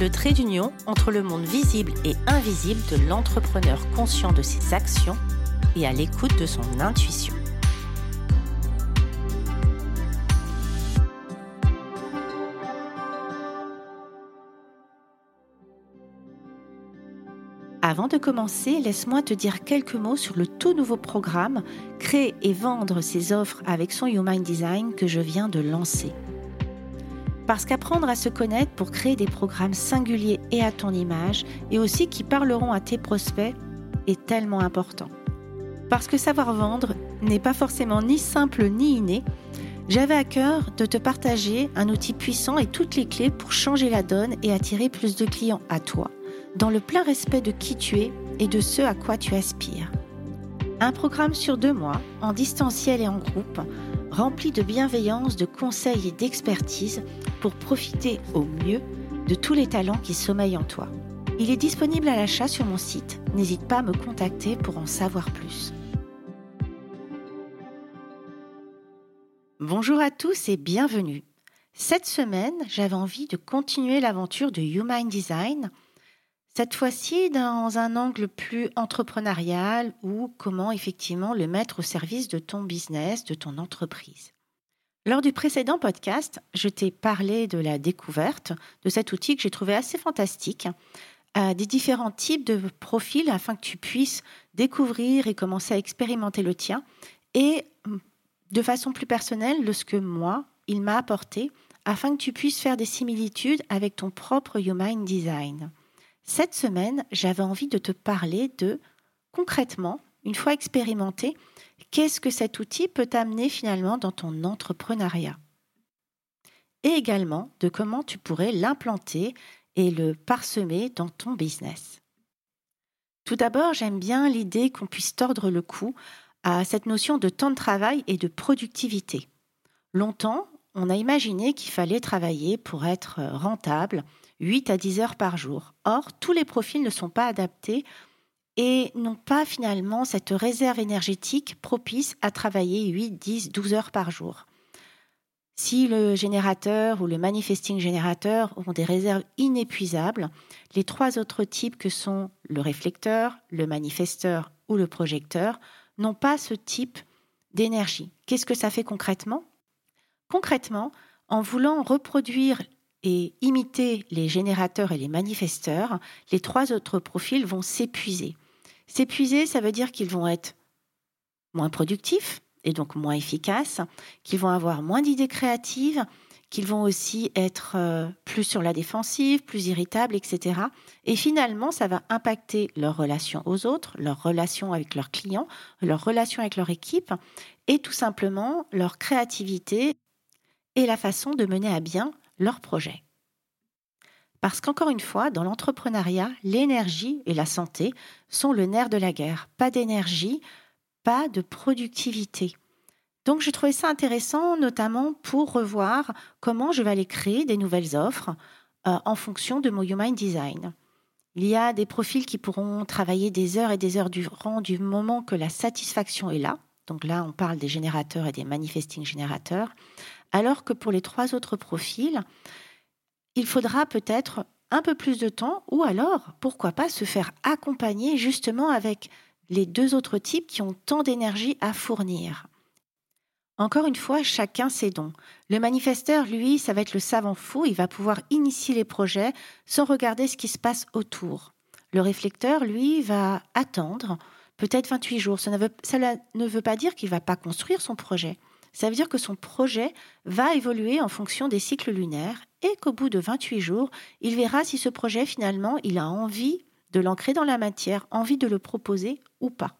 le trait d'union entre le monde visible et invisible de l'entrepreneur conscient de ses actions et à l'écoute de son intuition. Avant de commencer, laisse-moi te dire quelques mots sur le tout nouveau programme Créer et vendre ses offres avec son Human Design que je viens de lancer. Parce qu'apprendre à se connaître pour créer des programmes singuliers et à ton image, et aussi qui parleront à tes prospects, est tellement important. Parce que savoir vendre n'est pas forcément ni simple ni inné, j'avais à cœur de te partager un outil puissant et toutes les clés pour changer la donne et attirer plus de clients à toi, dans le plein respect de qui tu es et de ce à quoi tu aspires. Un programme sur deux mois, en distanciel et en groupe, rempli de bienveillance, de conseils et d'expertise pour profiter au mieux de tous les talents qui sommeillent en toi. Il est disponible à l'achat sur mon site. N'hésite pas à me contacter pour en savoir plus. Bonjour à tous et bienvenue. Cette semaine, j'avais envie de continuer l'aventure de Human Design, cette fois-ci dans un angle plus entrepreneurial ou comment effectivement le mettre au service de ton business, de ton entreprise. Lors du précédent podcast, je t'ai parlé de la découverte de cet outil que j'ai trouvé assez fantastique, à des différents types de profils afin que tu puisses découvrir et commencer à expérimenter le tien et de façon plus personnelle de ce que moi, il m'a apporté afin que tu puisses faire des similitudes avec ton propre Human Design. Cette semaine, j'avais envie de te parler de concrètement, une fois expérimenté, qu'est-ce que cet outil peut t'amener finalement dans ton entrepreneuriat? Et également de comment tu pourrais l'implanter et le parsemer dans ton business. Tout d'abord, j'aime bien l'idée qu'on puisse tordre le cou à cette notion de temps de travail et de productivité. Longtemps, on a imaginé qu'il fallait travailler pour être rentable 8 à 10 heures par jour. Or, tous les profils ne sont pas adaptés et n'ont pas finalement cette réserve énergétique propice à travailler 8, 10, 12 heures par jour. Si le générateur ou le manifesting générateur ont des réserves inépuisables, les trois autres types que sont le réflecteur, le manifesteur ou le projecteur n'ont pas ce type d'énergie. Qu'est-ce que ça fait concrètement? Concrètement, en voulant reproduire et imiter les générateurs et les manifesteurs, les trois autres profils vont s'épuiser. S'épuiser, ça veut dire qu'ils vont être moins productifs et donc moins efficaces, qu'ils vont avoir moins d'idées créatives, qu'ils vont aussi être euh, plus sur la défensive, plus irritables, etc. Et finalement, ça va impacter leur relation aux autres, leur relation avec leurs clients, leur relation avec leur équipe et tout simplement leur créativité et la façon de mener à bien leur projet. Parce qu'encore une fois, dans l'entrepreneuriat, l'énergie et la santé sont le nerf de la guerre. Pas d'énergie, pas de productivité. Donc j'ai trouvé ça intéressant, notamment pour revoir comment je vais aller créer des nouvelles offres euh, en fonction de mon Human Design. Il y a des profils qui pourront travailler des heures et des heures durant du moment que la satisfaction est là. Donc là, on parle des générateurs et des manifesting générateurs. Alors que pour les trois autres profils, il faudra peut-être un peu plus de temps ou alors, pourquoi pas, se faire accompagner justement avec les deux autres types qui ont tant d'énergie à fournir. Encore une fois, chacun ses dons. Le manifesteur, lui, ça va être le savant fou, il va pouvoir initier les projets sans regarder ce qui se passe autour. Le réflecteur, lui, va attendre peut-être 28 jours. Ça ne veut, ne veut pas dire qu'il va pas construire son projet. Ça veut dire que son projet va évoluer en fonction des cycles lunaires et qu'au bout de 28 jours, il verra si ce projet finalement, il a envie de l'ancrer dans la matière, envie de le proposer ou pas.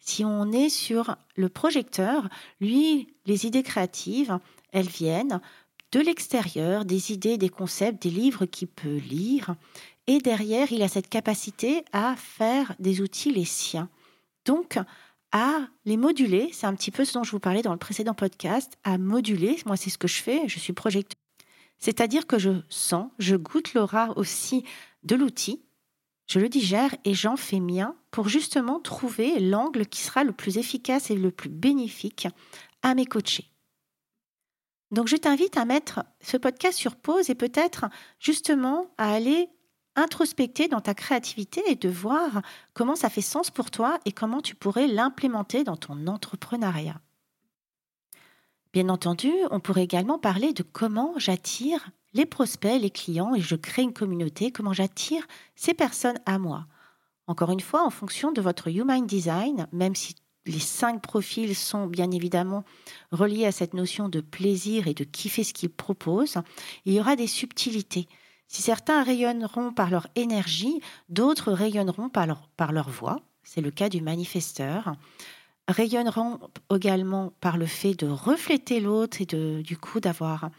Si on est sur le projecteur, lui, les idées créatives, elles viennent de l'extérieur, des idées, des concepts, des livres qu'il peut lire et derrière, il a cette capacité à faire des outils les siens. Donc, à les moduler, c'est un petit peu ce dont je vous parlais dans le précédent podcast, à moduler, moi c'est ce que je fais, je suis projecteur. C'est-à-dire que je sens, je goûte l'aura aussi de l'outil, je le digère et j'en fais mien pour justement trouver l'angle qui sera le plus efficace et le plus bénéfique à mes coachés. Donc je t'invite à mettre ce podcast sur pause et peut-être justement à aller introspecter dans ta créativité et de voir comment ça fait sens pour toi et comment tu pourrais l'implémenter dans ton entrepreneuriat. Bien entendu, on pourrait également parler de comment j'attire les prospects, les clients et je crée une communauté, comment j'attire ces personnes à moi. Encore une fois, en fonction de votre Human Design, même si les cinq profils sont bien évidemment reliés à cette notion de plaisir et de kiffer ce qu'ils proposent, il y aura des subtilités. Si certains rayonneront par leur énergie, d'autres rayonneront par leur, voix. C'est le cas du manifesteur. Rayonneront également par le fait de refléter l'autre et de, du coup d'avoir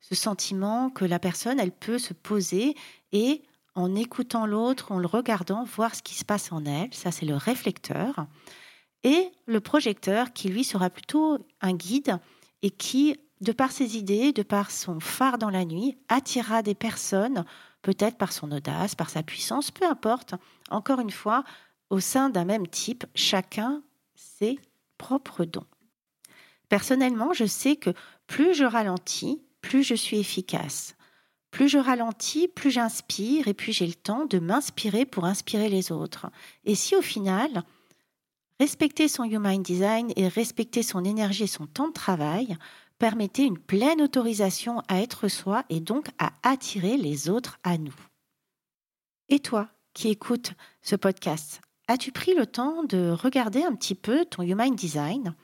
ce sentiment que la personne, elle peut se poser et en écoutant l'autre, en le regardant, voir ce qui se passe en elle. Ça, c'est le réflecteur. Et le projecteur, qui lui sera plutôt un guide et qui, de par ses idées, de par son phare dans la nuit, attirera des personnes, peut-être par son audace, par sa puissance, peu importe. Encore une fois, au sein d'un même type, chacun ses propres dons. Personnellement, je sais que plus je ralentis, plus je suis efficace. Plus je ralentis, plus j'inspire et puis j'ai le temps de m'inspirer pour inspirer les autres. Et si au final, respecter son Human Design et respecter son énergie et son temps de travail permettait une pleine autorisation à être soi et donc à attirer les autres à nous. Et toi qui écoutes ce podcast, as-tu pris le temps de regarder un petit peu ton Human Design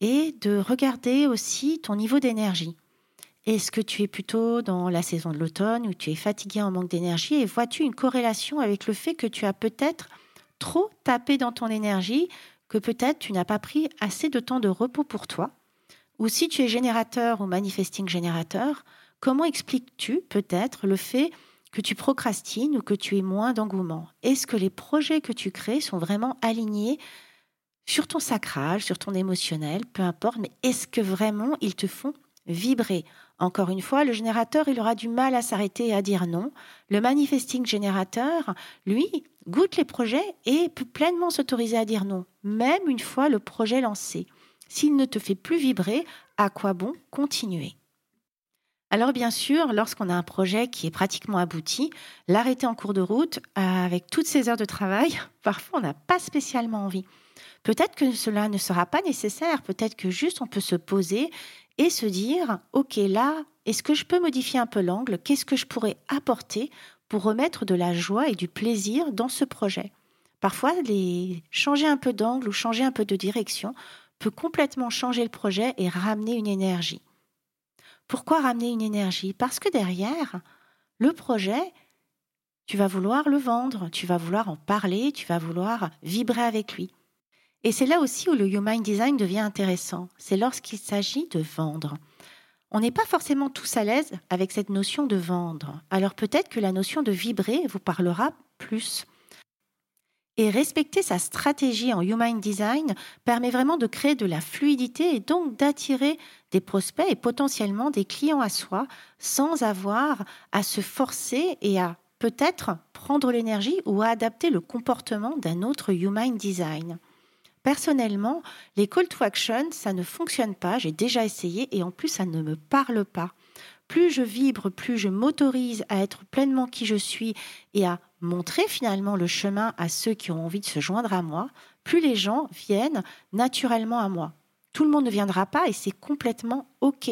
et de regarder aussi ton niveau d'énergie? Est-ce que tu es plutôt dans la saison de l'automne où tu es fatigué en manque d'énergie et vois-tu une corrélation avec le fait que tu as peut-être trop tapé dans ton énergie, que peut-être tu n'as pas pris assez de temps de repos pour toi? Ou si tu es générateur ou manifesting générateur, comment expliques-tu peut-être le fait que tu procrastines ou que tu aies moins d'engouement? Est-ce que les projets que tu crées sont vraiment alignés sur ton sacral, sur ton émotionnel, peu importe, mais est-ce que vraiment ils te font vibrer? Encore une fois, le générateur, il aura du mal à s'arrêter et à dire non. Le manifesting générateur, lui, goûte les projets et peut pleinement s'autoriser à dire non, même une fois le projet lancé. S'il ne te fait plus vibrer, à quoi bon continuer? Alors bien sûr, lorsqu'on a un projet qui est pratiquement abouti, l'arrêter en cours de route, avec toutes ces heures de travail, parfois on n'a pas spécialement envie. Peut-être que cela ne sera pas nécessaire, peut-être que juste on peut se poser et se dire, OK, là, est-ce que je peux modifier un peu l'angle? Qu'est-ce que je pourrais apporter pour remettre de la joie et du plaisir dans ce projet? Parfois, changer un peu d'angle ou changer un peu de direction peut complètement changer le projet et ramener une énergie. Pourquoi ramener une énergie? Parce que derrière, le projet, tu vas vouloir le vendre, tu vas vouloir en parler, tu vas vouloir vibrer avec lui. Et c'est là aussi où le Human Design devient intéressant. C'est lorsqu'il s'agit de vendre. On n'est pas forcément tous à l'aise avec cette notion de vendre. Alors peut-être que la notion de vibrer vous parlera plus. Et respecter sa stratégie en Human Design permet vraiment de créer de la fluidité et donc d'attirer des prospects et potentiellement des clients à soi sans avoir à se forcer et à peut-être prendre l'énergie ou à adapter le comportement d'un autre Human Design. Personnellement, les call to action, ça ne fonctionne pas. J'ai déjà essayé et en plus, ça ne me parle pas. Plus je vibre, plus je m'autorise à être pleinement qui je suis et à montrer finalement le chemin à ceux qui ont envie de se joindre à moi, plus les gens viennent naturellement à moi. Tout le monde ne viendra pas et c'est complètement OK.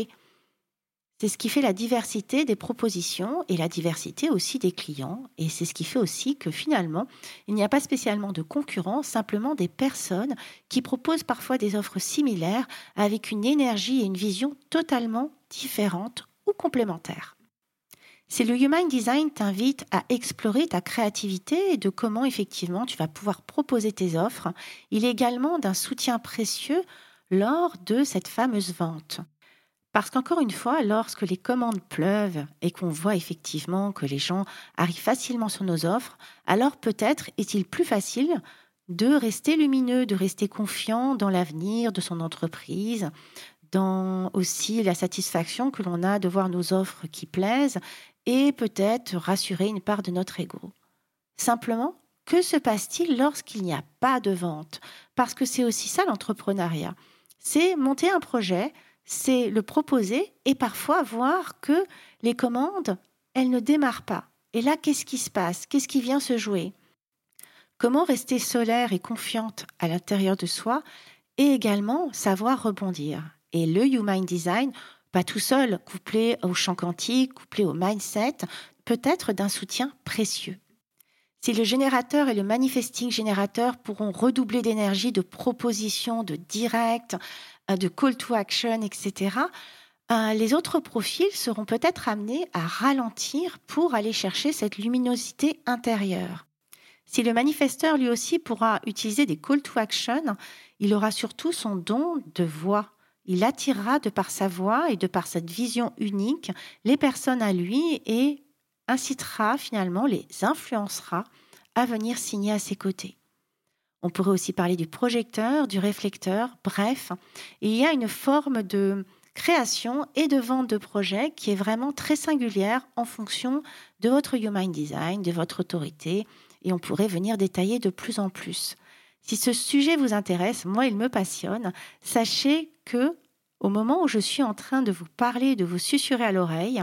C'est ce qui fait la diversité des propositions et la diversité aussi des clients. Et c'est ce qui fait aussi que finalement, il n'y a pas spécialement de concurrence, simplement des personnes qui proposent parfois des offres similaires avec une énergie et une vision totalement différentes ou complémentaires. Si le Human Design t'invite à explorer ta créativité et de comment effectivement tu vas pouvoir proposer tes offres, il est également d'un soutien précieux lors de cette fameuse vente. Parce qu'encore une fois, lorsque les commandes pleuvent et qu'on voit effectivement que les gens arrivent facilement sur nos offres, alors peut-être est-il plus facile de rester lumineux, de rester confiant dans l'avenir de son entreprise, dans aussi la satisfaction que l'on a de voir nos offres qui plaisent et peut-être rassurer une part de notre ego. Simplement, que se passe-t-il lorsqu'il n'y a pas de vente? Parce que c'est aussi ça l'entrepreneuriat. C'est monter un projet, c'est le proposer et parfois voir que les commandes, elles ne démarrent pas. Et là, qu'est-ce qui se passe? Qu'est-ce qui vient se jouer? Comment rester solaire et confiante à l'intérieur de soi et également savoir rebondir? Et le Human Design, pas tout seul, couplé au champ quantique, couplé au mindset, peut être d'un soutien précieux. Si le générateur et le manifesting générateur pourront redoubler d'énergie, de propositions, de direct, euh, de call to action, etc., euh, les autres profils seront peut-être amenés à ralentir pour aller chercher cette luminosité intérieure. Si le manifesteur lui aussi pourra utiliser des call to action, il aura surtout son don de voix. Il attirera de par sa voix et de par cette vision unique les personnes à lui et incitera finalement, les influencera à venir signer à ses côtés. On pourrait aussi parler du projecteur, du réflecteur, bref, il y a une forme de création et de vente de projets qui est vraiment très singulière en fonction de votre human design, de votre autorité, et on pourrait venir détailler de plus en plus. Si ce sujet vous intéresse, moi il me passionne, sachez que au moment où je suis en train de vous parler, de vous susurrer à l'oreille,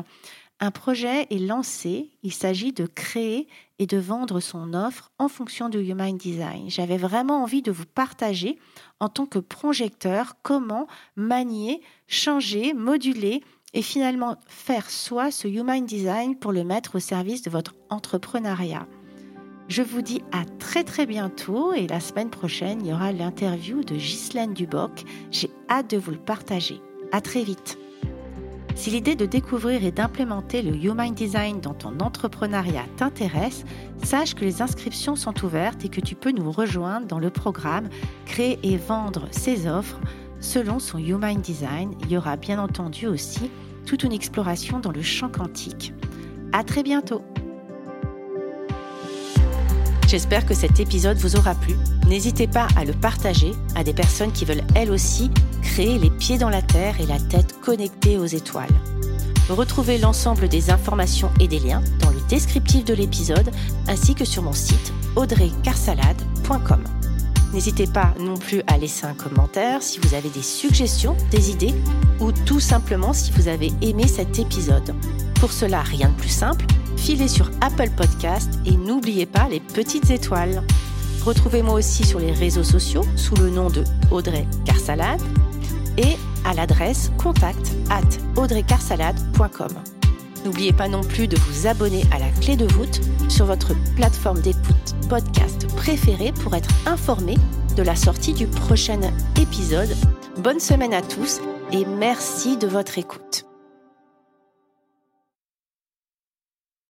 un projet est lancé, il s'agit de créer et de vendre son offre en fonction du Human Design. J'avais vraiment envie de vous partager en tant que projecteur comment manier, changer, moduler et finalement faire soi ce Human Design pour le mettre au service de votre entrepreneuriat. Je vous dis à très très bientôt et la semaine prochaine, il y aura l'interview de Ghislaine Duboc. J'ai hâte de vous le partager. À très vite. Si l'idée de découvrir et d'implémenter le Human Design dans ton entrepreneuriat t'intéresse, sache que les inscriptions sont ouvertes et que tu peux nous rejoindre dans le programme Créer et vendre ses offres selon son Human Design. Il y aura bien entendu aussi toute une exploration dans le champ quantique. À très bientôt! J'espère que cet épisode vous aura plu. N'hésitez pas à le partager à des personnes qui veulent elles aussi créer les pieds dans la terre et la tête connectée aux étoiles. Retrouvez l'ensemble des informations et des liens dans le descriptif de l'épisode ainsi que sur mon site audreycarsalade.com. N'hésitez pas non plus à laisser un commentaire si vous avez des suggestions, des idées ou tout simplement si vous avez aimé cet épisode. Pour cela, rien de plus simple, filez sur Apple Podcast et n'oubliez pas les petites étoiles. Retrouvez-moi aussi sur les réseaux sociaux sous le nom de Audrey Carsalade et à l'adresse contact at audreycarsalade.com. N'oubliez pas non plus de vous abonner à la clé de voûte sur votre plateforme d'écoute podcast préférée pour être informé de la sortie du prochain épisode. Bonne semaine à tous et merci de votre écoute.